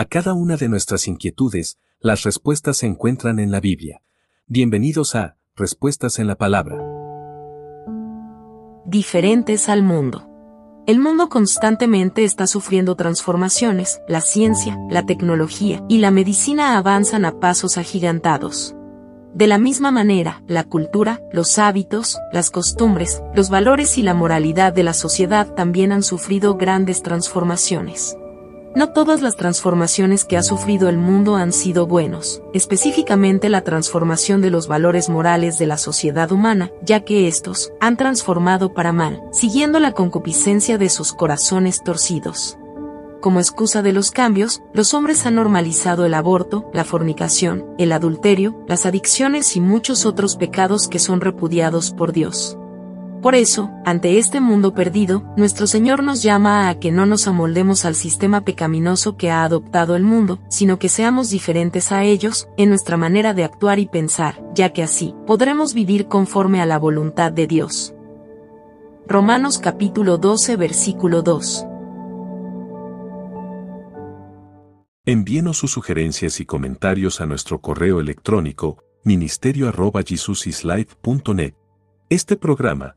A cada una de nuestras inquietudes, las respuestas se encuentran en la Biblia. Bienvenidos a Respuestas en la Palabra. Diferentes al mundo. El mundo constantemente está sufriendo transformaciones, la ciencia, la tecnología y la medicina avanzan a pasos agigantados. De la misma manera, la cultura, los hábitos, las costumbres, los valores y la moralidad de la sociedad también han sufrido grandes transformaciones. No todas las transformaciones que ha sufrido el mundo han sido buenos, específicamente la transformación de los valores morales de la sociedad humana, ya que estos han transformado para mal, siguiendo la concupiscencia de sus corazones torcidos. Como excusa de los cambios, los hombres han normalizado el aborto, la fornicación, el adulterio, las adicciones y muchos otros pecados que son repudiados por Dios. Por eso, ante este mundo perdido, nuestro Señor nos llama a que no nos amoldemos al sistema pecaminoso que ha adoptado el mundo, sino que seamos diferentes a ellos, en nuestra manera de actuar y pensar, ya que así, podremos vivir conforme a la voluntad de Dios. Romanos capítulo 12 versículo 2 Envíenos sus sugerencias y comentarios a nuestro correo electrónico ministerio.jesusislife.net. Este programa